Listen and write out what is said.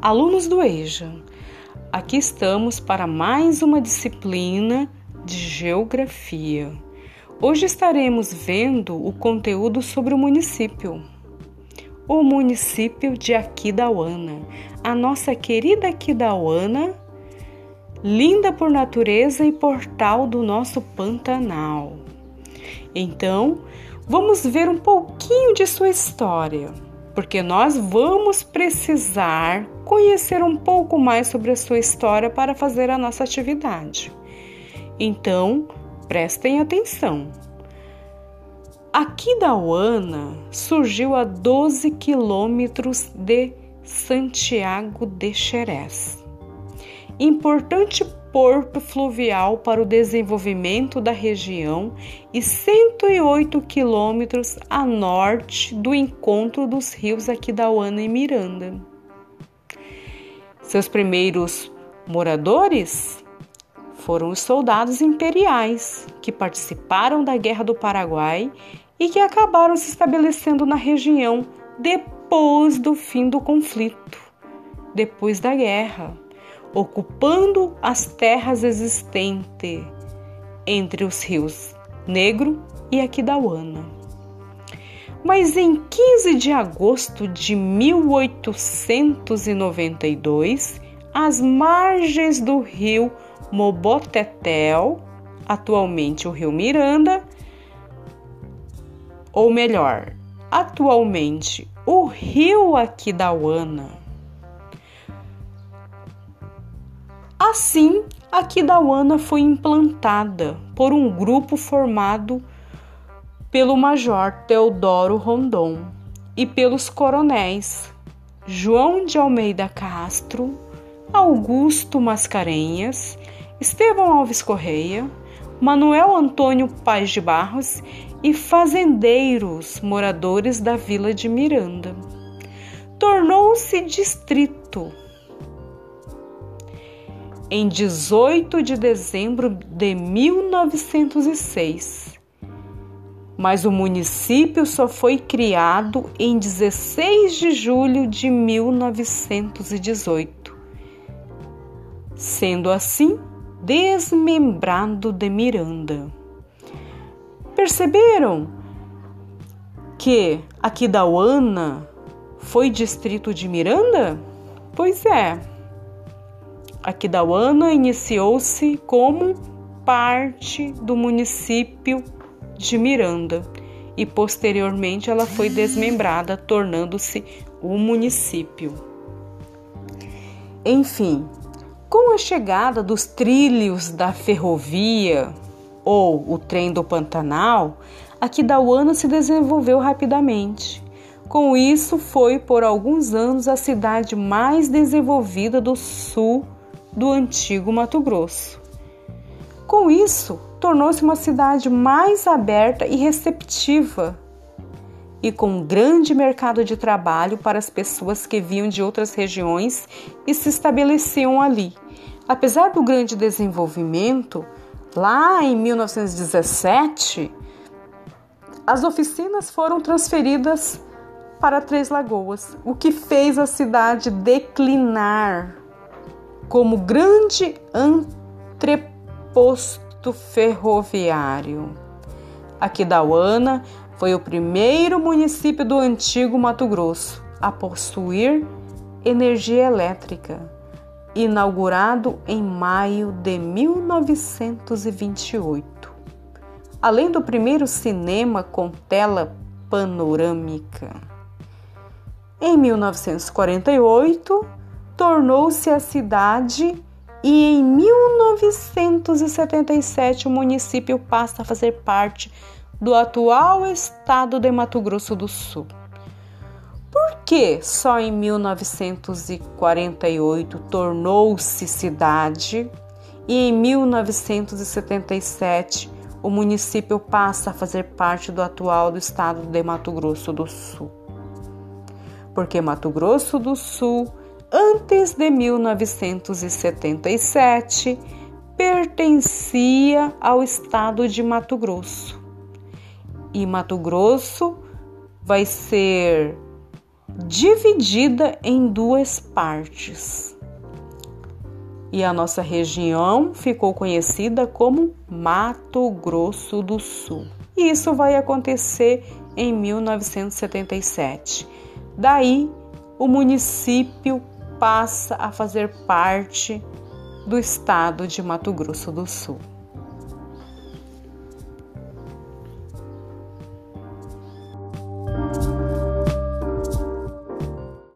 Alunos do EJA, aqui estamos para mais uma disciplina de Geografia. Hoje estaremos vendo o conteúdo sobre o município. O município de Aquidauana, a nossa querida Aquidauana, linda por natureza e portal do nosso Pantanal. Então, vamos ver um pouquinho de sua história porque nós vamos precisar conhecer um pouco mais sobre a sua história para fazer a nossa atividade. Então, prestem atenção. Aqui da Uana surgiu a 12 quilômetros de Santiago de Xerés. Importante porto fluvial para o desenvolvimento da região e 108 quilômetros a norte do encontro dos rios Aquidauana e Miranda. Seus primeiros moradores foram os soldados imperiais que participaram da Guerra do Paraguai e que acabaram se estabelecendo na região depois do fim do conflito, depois da guerra ocupando as terras existentes entre os rios Negro e Aquidauana. Mas em 15 de agosto de 1892, às margens do rio Mobotetel, atualmente o rio Miranda, ou melhor, atualmente o rio Aquidauana, Assim, a Kidawana foi implantada por um grupo formado pelo Major Teodoro Rondon e pelos coronéis João de Almeida Castro, Augusto Mascarenhas, Estevão Alves Correia, Manuel Antônio Paz de Barros e fazendeiros moradores da vila de Miranda. Tornou-se distrito em 18 de dezembro de 1906. Mas o município só foi criado em 16 de julho de 1918, sendo assim desmembrado de Miranda. Perceberam que Aquidauana foi distrito de Miranda? Pois é. Aquidauana iniciou-se como parte do município de Miranda e posteriormente ela foi desmembrada, tornando-se o município. Enfim, com a chegada dos trilhos da ferrovia ou o trem do Pantanal, Aquidauana se desenvolveu rapidamente. Com isso, foi por alguns anos a cidade mais desenvolvida do sul do antigo Mato Grosso. Com isso, tornou-se uma cidade mais aberta e receptiva e com um grande mercado de trabalho para as pessoas que vinham de outras regiões e se estabeleciam ali. Apesar do grande desenvolvimento, lá em 1917, as oficinas foram transferidas para Três Lagoas, o que fez a cidade declinar como grande entreposto ferroviário. Aquidauana foi o primeiro município do antigo Mato Grosso a possuir energia elétrica, inaugurado em maio de 1928. Além do primeiro cinema com tela panorâmica. Em 1948, tornou-se a cidade e em 1977 o município passa a fazer parte do atual estado de Mato Grosso do Sul. Por que só em 1948 tornou-se cidade e em 1977 o município passa a fazer parte do atual do estado de Mato Grosso do Sul? Porque Mato Grosso do Sul antes de 1977, pertencia ao estado de Mato Grosso. E Mato Grosso vai ser dividida em duas partes. E a nossa região ficou conhecida como Mato Grosso do Sul. E isso vai acontecer em 1977. Daí, o município passa a fazer parte do estado de Mato Grosso do Sul.